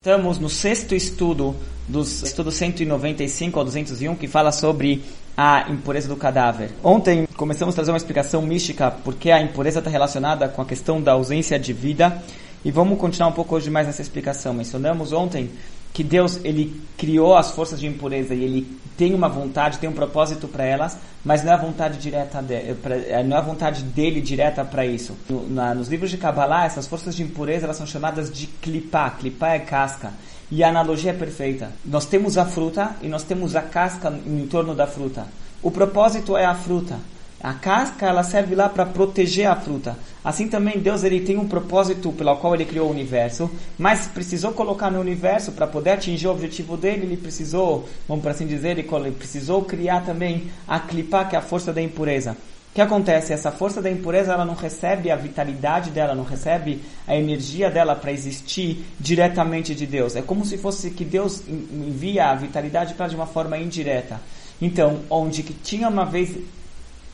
Estamos no sexto estudo dos estudo 195 ao 201 que fala sobre a impureza do cadáver. Ontem começamos a trazer uma explicação mística porque a impureza está relacionada com a questão da ausência de vida e vamos continuar um pouco hoje mais nessa explicação. Mencionamos ontem que Deus ele criou as forças de impureza e ele tem uma vontade, tem um propósito para elas, mas não é a vontade direta é, não é a vontade dele direta para isso. No, na, nos livros de Kabbalah, essas forças de impureza elas são chamadas de clipá. Clipá é casca. E a analogia é perfeita. Nós temos a fruta e nós temos a casca em torno da fruta. O propósito é a fruta. A casca ela serve lá para proteger a fruta. Assim também Deus ele tem um propósito pelo qual ele criou o universo, mas precisou colocar no universo para poder atingir o objetivo dele, ele precisou, vamos por assim dizer, ele precisou criar também a clipá, que é a força da impureza. O que acontece? Essa força da impureza ela não recebe a vitalidade dela, não recebe a energia dela para existir diretamente de Deus. É como se fosse que Deus envia a vitalidade para de uma forma indireta. Então, onde que tinha uma vez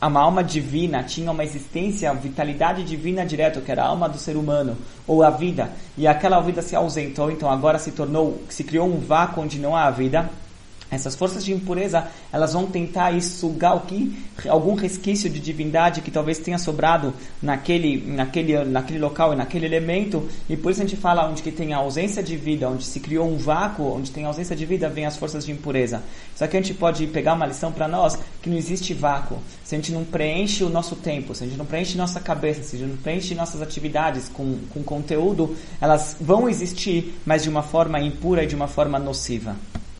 uma alma divina tinha uma existência, uma vitalidade divina direto, que era a alma do ser humano, ou a vida, e aquela vida se ausentou, então agora se tornou, se criou um vácuo onde não há vida, essas forças de impureza, elas vão tentar sugar o que algum resquício de divindade que talvez tenha sobrado naquele, naquele, naquele local e naquele elemento, e por isso a gente fala onde que tem a ausência de vida, onde se criou um vácuo, onde tem ausência de vida, vem as forças de impureza. Só que a gente pode pegar uma lição para nós que não existe vácuo. Se a gente não preenche o nosso tempo, se a gente não preenche nossa cabeça, se a gente não preenche nossas atividades com, com conteúdo, elas vão existir, mas de uma forma impura e de uma forma nociva.